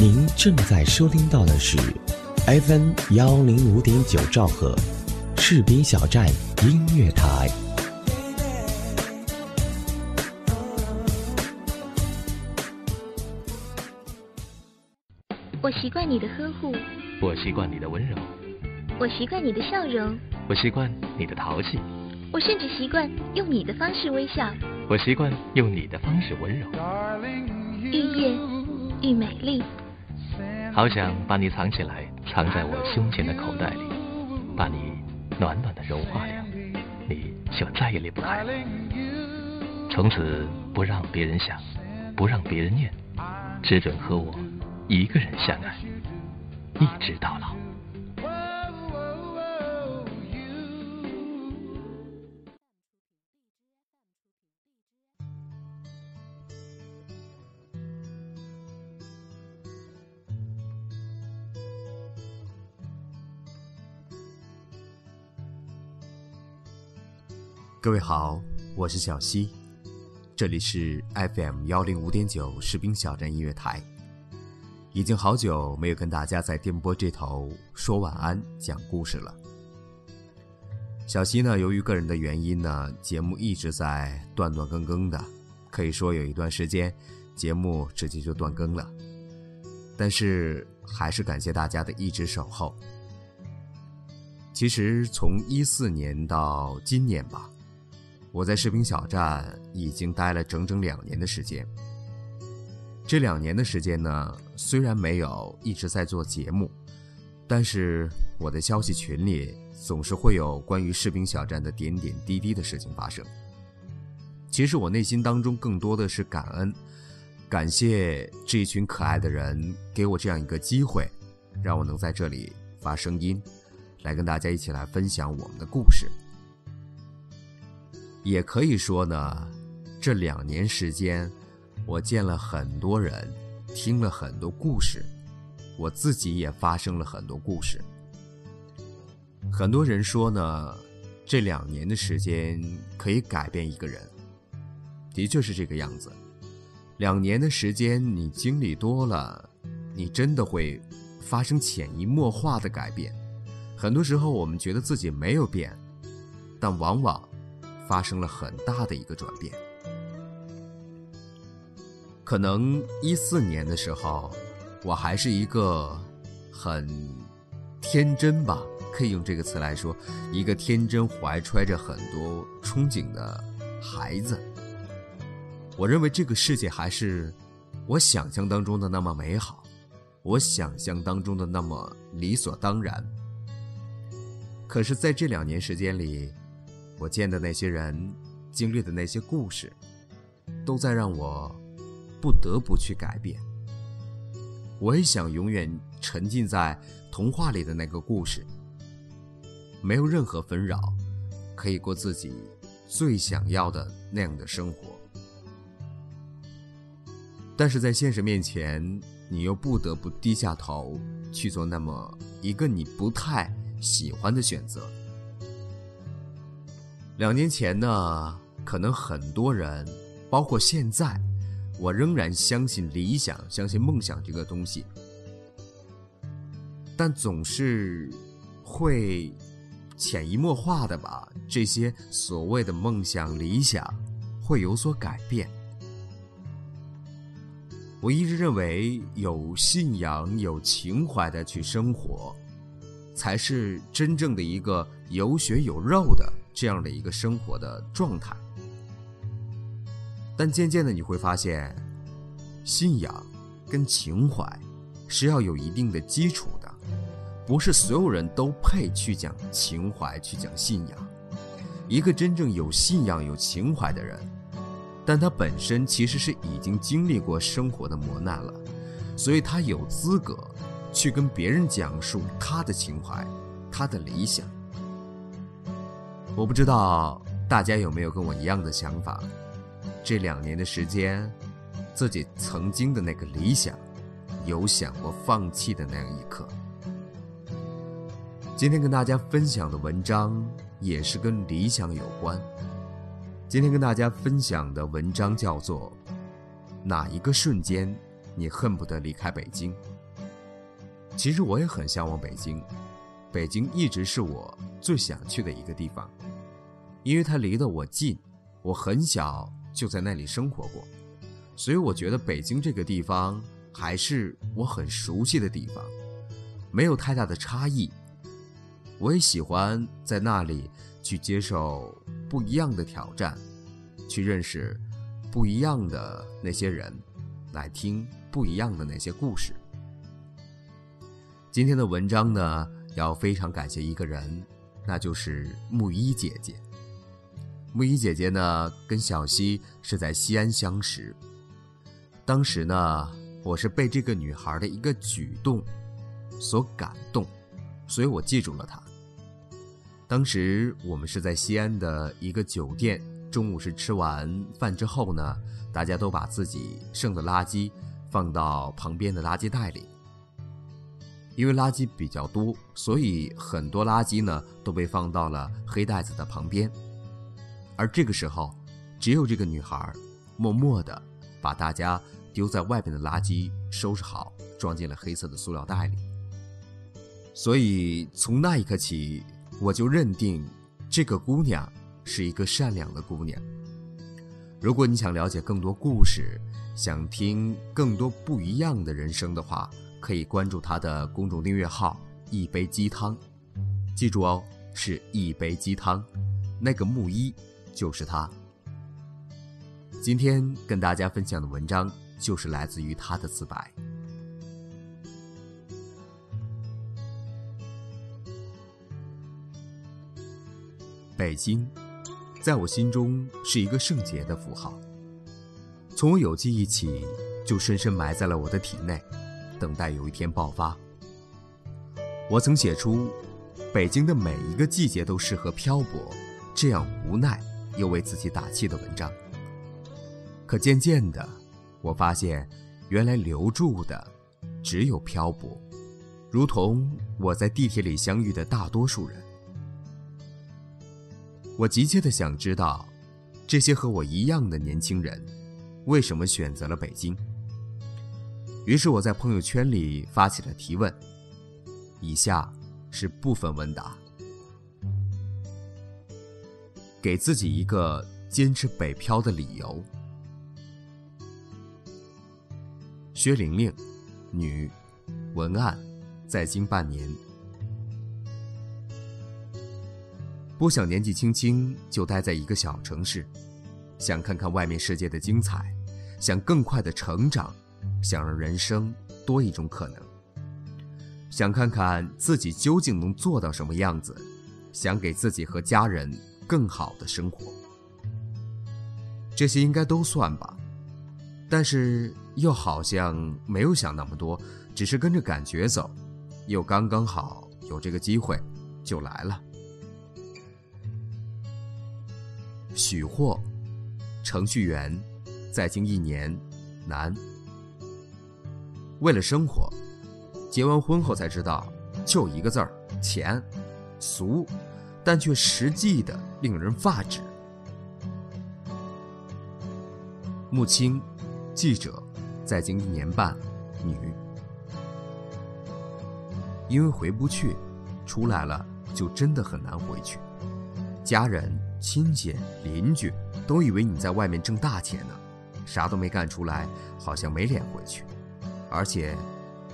您正在收听到的是 FM 幺零五点九兆赫，赤兵小站音乐台。我习惯你的呵护，我习惯你的温柔，我习惯你的笑容，我习惯你的淘气，我甚至习惯用你的方式微笑，我习惯用你的方式温柔。愈夜愈美丽，好想把你藏起来，藏在我胸前的口袋里，把你暖暖的融化掉，你就再也离不开了。从此不让别人想，不让别人念，只准和我一个人相爱，一直到老。各位好，我是小溪，这里是 FM 幺零五点九士兵小站音乐台。已经好久没有跟大家在电波这头说晚安、讲故事了。小溪呢，由于个人的原因呢，节目一直在断断更更的，可以说有一段时间节目直接就断更了。但是还是感谢大家的一直守候。其实从一四年到今年吧。我在士兵小站已经待了整整两年的时间。这两年的时间呢，虽然没有一直在做节目，但是我的消息群里总是会有关于士兵小站的点点滴滴的事情发生。其实我内心当中更多的是感恩，感谢这一群可爱的人给我这样一个机会，让我能在这里发声音，来跟大家一起来分享我们的故事。也可以说呢，这两年时间，我见了很多人，听了很多故事，我自己也发生了很多故事。很多人说呢，这两年的时间可以改变一个人，的确是这个样子。两年的时间，你经历多了，你真的会发生潜移默化的改变。很多时候，我们觉得自己没有变，但往往。发生了很大的一个转变。可能一四年的时候，我还是一个很天真吧，可以用这个词来说，一个天真怀揣着很多憧憬的孩子。我认为这个世界还是我想象当中的那么美好，我想象当中的那么理所当然。可是，在这两年时间里，我见的那些人，经历的那些故事，都在让我不得不去改变。我也想永远沉浸在童话里的那个故事，没有任何纷扰，可以过自己最想要的那样的生活。但是在现实面前，你又不得不低下头去做那么一个你不太喜欢的选择。两年前呢，可能很多人，包括现在，我仍然相信理想、相信梦想这个东西，但总是会潜移默化的吧，这些所谓的梦想、理想会有所改变。我一直认为，有信仰、有情怀的去生活，才是真正的一个有血有肉的。这样的一个生活的状态，但渐渐的你会发现，信仰跟情怀是要有一定的基础的，不是所有人都配去讲情怀、去讲信仰。一个真正有信仰、有情怀的人，但他本身其实是已经经历过生活的磨难了，所以他有资格去跟别人讲述他的情怀、他的理想。我不知道大家有没有跟我一样的想法？这两年的时间，自己曾经的那个理想，有想过放弃的那样一刻。今天跟大家分享的文章也是跟理想有关。今天跟大家分享的文章叫做《哪一个瞬间，你恨不得离开北京。其实我也很向往北京，北京一直是我最想去的一个地方，因为它离得我近，我很小就在那里生活过，所以我觉得北京这个地方还是我很熟悉的地方，没有太大的差异。我也喜欢在那里去接受不一样的挑战，去认识不一样的那些人，来听不一样的那些故事。今天的文章呢，要非常感谢一个人，那就是木一姐姐。木一姐姐呢，跟小溪是在西安相识。当时呢，我是被这个女孩的一个举动所感动，所以我记住了她。当时我们是在西安的一个酒店，中午是吃完饭之后呢，大家都把自己剩的垃圾放到旁边的垃圾袋里。因为垃圾比较多，所以很多垃圾呢都被放到了黑袋子的旁边。而这个时候，只有这个女孩默默地把大家丢在外面的垃圾收拾好，装进了黑色的塑料袋里。所以从那一刻起。我就认定这个姑娘是一个善良的姑娘。如果你想了解更多故事，想听更多不一样的人生的话，可以关注她的公众订阅号“一杯鸡汤”。记住哦，是一杯鸡汤，那个木一就是他。今天跟大家分享的文章就是来自于他的自白。北京，在我心中是一个圣洁的符号。从我有记忆起，就深深埋在了我的体内，等待有一天爆发。我曾写出“北京的每一个季节都适合漂泊”这样无奈又为自己打气的文章。可渐渐的，我发现，原来留住的只有漂泊，如同我在地铁里相遇的大多数人。我急切的想知道，这些和我一样的年轻人，为什么选择了北京？于是我在朋友圈里发起了提问。以下是部分问答：给自己一个坚持北漂的理由。薛玲玲，女，文案，在京半年。不想年纪轻轻就待在一个小城市，想看看外面世界的精彩，想更快的成长，想让人生多一种可能，想看看自己究竟能做到什么样子，想给自己和家人更好的生活。这些应该都算吧，但是又好像没有想那么多，只是跟着感觉走，又刚刚好有这个机会，就来了。许霍，程序员，在京一年，男。为了生活，结完婚后才知道，就一个字儿钱，俗，但却实际的令人发指。木青，记者，在京一年半，女。因为回不去，出来了就真的很难回去，家人。亲戚邻居都以为你在外面挣大钱呢，啥都没干出来，好像没脸回去。而且，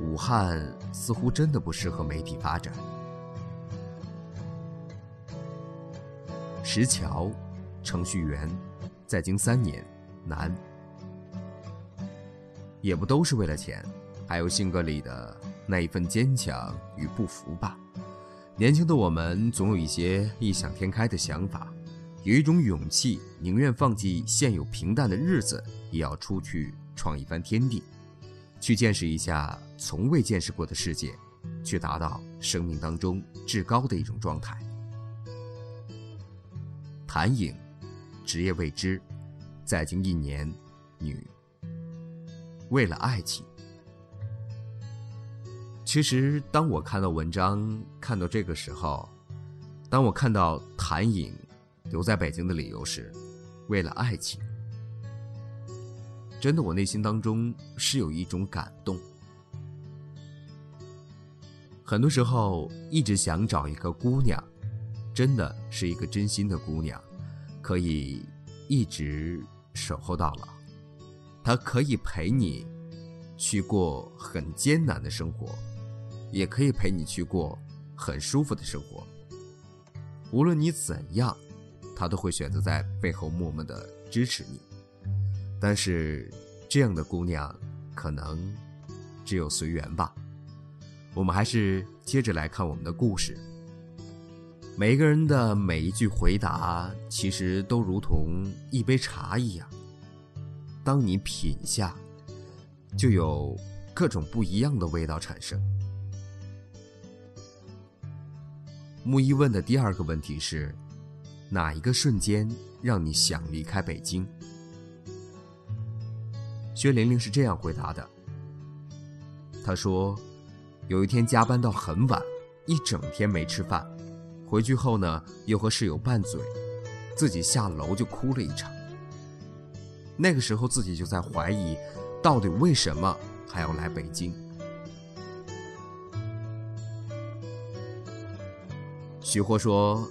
武汉似乎真的不适合媒体发展。石桥，程序员，在京三年，男。也不都是为了钱，还有性格里的那一份坚强与不服吧。年轻的我们总有一些异想天开的想法。有一种勇气，宁愿放弃现有平淡的日子，也要出去闯一番天地，去见识一下从未见识过的世界，去达到生命当中至高的一种状态。谭颖，职业未知，在京一年，女。为了爱情。其实，当我看到文章看到这个时候，当我看到谭颖。留在北京的理由是，为了爱情。真的，我内心当中是有一种感动。很多时候，一直想找一个姑娘，真的是一个真心的姑娘，可以一直守候到老。她可以陪你去过很艰难的生活，也可以陪你去过很舒服的生活。无论你怎样，她都会选择在背后默默的支持你。但是，这样的姑娘，可能只有随缘吧。我们还是接着来看我们的故事。每个人的每一句回答，其实都如同一杯茶一样。当你品下，就有各种不一样的味道产生。木一问的第二个问题是：哪一个瞬间让你想离开北京？薛玲玲是这样回答的：“她说。”有一天加班到很晚，一整天没吃饭，回去后呢又和室友拌嘴，自己下楼就哭了一场。那个时候自己就在怀疑，到底为什么还要来北京？徐霍说：“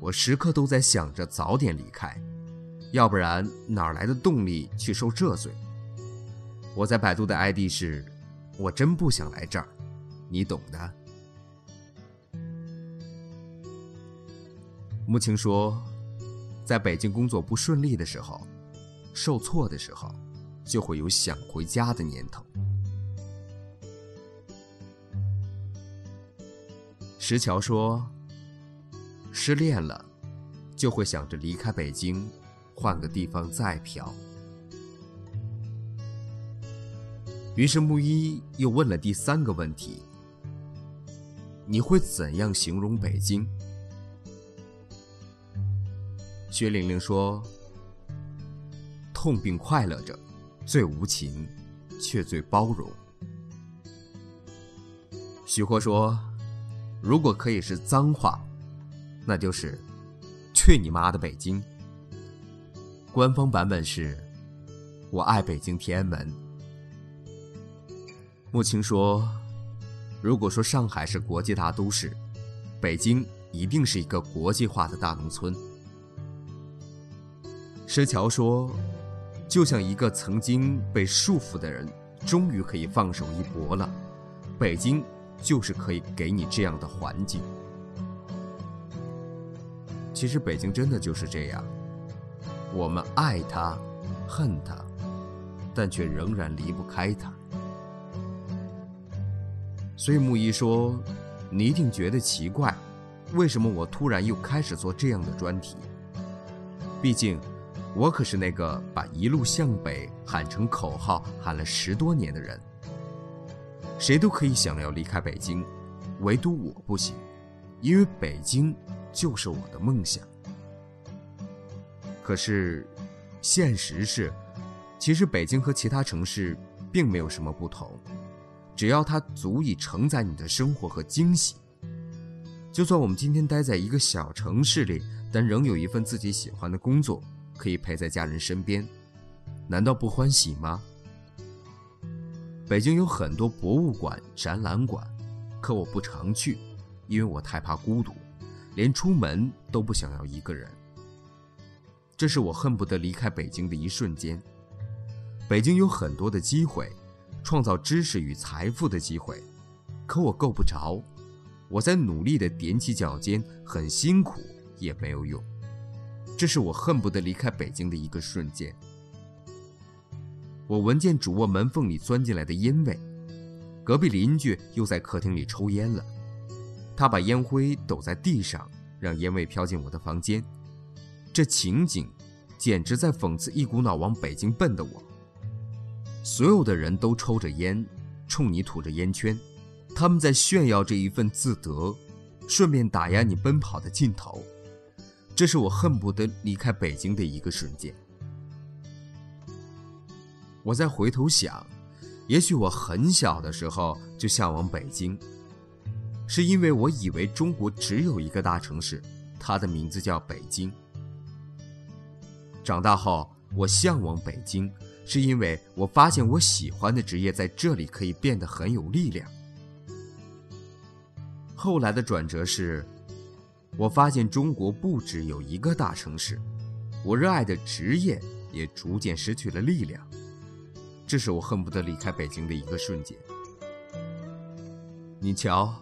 我时刻都在想着早点离开，要不然哪来的动力去受这罪？”我在百度的 ID 是。我真不想来这儿，你懂的。穆青说，在北京工作不顺利的时候，受挫的时候，就会有想回家的念头。石桥说，失恋了，就会想着离开北京，换个地方再漂。于是木一又问了第三个问题：“你会怎样形容北京？”薛玲玲说：“痛并快乐着，最无情，却最包容。”徐霍说：“如果可以是脏话，那就是‘去你妈的北京’。”官方版本是：“我爱北京天安门。”穆青说：“如果说上海是国际大都市，北京一定是一个国际化的大农村。”石桥说：“就像一个曾经被束缚的人，终于可以放手一搏了。北京就是可以给你这样的环境。其实北京真的就是这样，我们爱它，恨它，但却仍然离不开它。”所以木一说：“你一定觉得奇怪，为什么我突然又开始做这样的专题？毕竟，我可是那个把‘一路向北’喊成口号喊了十多年的人。谁都可以想要离开北京，唯独我不行，因为北京就是我的梦想。可是，现实是，其实北京和其他城市并没有什么不同。”只要它足以承载你的生活和惊喜，就算我们今天待在一个小城市里，但仍有一份自己喜欢的工作，可以陪在家人身边，难道不欢喜吗？北京有很多博物馆、展览馆，可我不常去，因为我太怕孤独，连出门都不想要一个人。这是我恨不得离开北京的一瞬间。北京有很多的机会。创造知识与财富的机会，可我够不着。我在努力的踮起脚尖，很辛苦也没有用。这是我恨不得离开北京的一个瞬间。我闻见主卧门缝里钻进来的烟味，隔壁邻居又在客厅里抽烟了。他把烟灰抖在地上，让烟味飘进我的房间。这情景，简直在讽刺一股脑往北京奔的我。所有的人都抽着烟，冲你吐着烟圈，他们在炫耀这一份自得，顺便打压你奔跑的劲头。这是我恨不得离开北京的一个瞬间。我再回头想，也许我很小的时候就向往北京，是因为我以为中国只有一个大城市，它的名字叫北京。长大后，我向往北京，是因为我发现我喜欢的职业在这里可以变得很有力量。后来的转折是，我发现中国不只有一个大城市，我热爱的职业也逐渐失去了力量。这是我恨不得离开北京的一个瞬间。你瞧，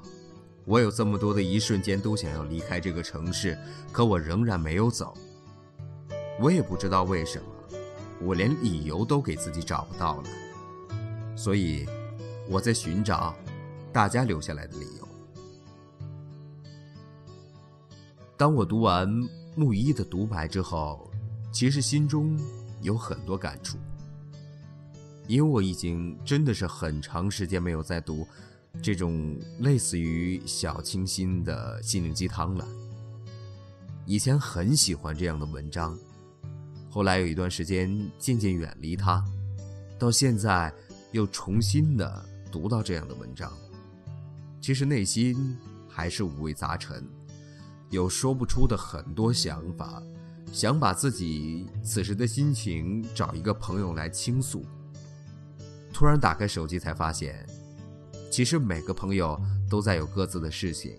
我有这么多的一瞬间都想要离开这个城市，可我仍然没有走。我也不知道为什么，我连理由都给自己找不到了。所以，我在寻找大家留下来的理由。当我读完木一的独白之后，其实心中有很多感触。因为我已经真的是很长时间没有再读这种类似于小清新的心灵鸡汤了。以前很喜欢这样的文章，后来有一段时间渐渐远离它，到现在又重新的读到这样的文章，其实内心还是五味杂陈，有说不出的很多想法，想把自己此时的心情找一个朋友来倾诉。突然打开手机，才发现，其实每个朋友都在有各自的事情，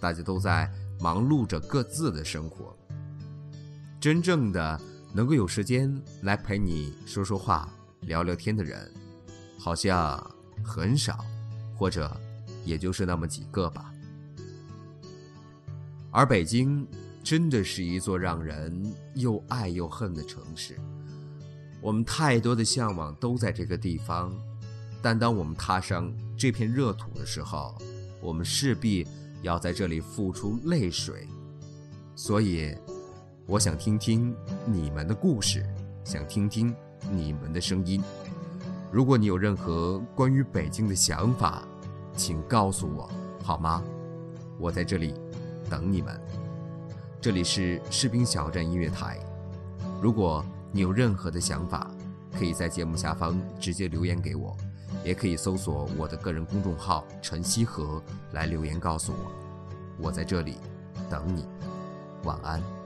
大家都在忙碌着各自的生活。真正的能够有时间来陪你说说话、聊聊天的人，好像很少，或者也就是那么几个吧。而北京真的是一座让人又爱又恨的城市。我们太多的向往都在这个地方，但当我们踏上这片热土的时候，我们势必要在这里付出泪水。所以，我想听听你们的故事，想听听你们的声音。如果你有任何关于北京的想法，请告诉我好吗？我在这里等你们。这里是士兵小站音乐台。如果。你有任何的想法，可以在节目下方直接留言给我，也可以搜索我的个人公众号“陈曦和”来留言告诉我，我在这里等你，晚安。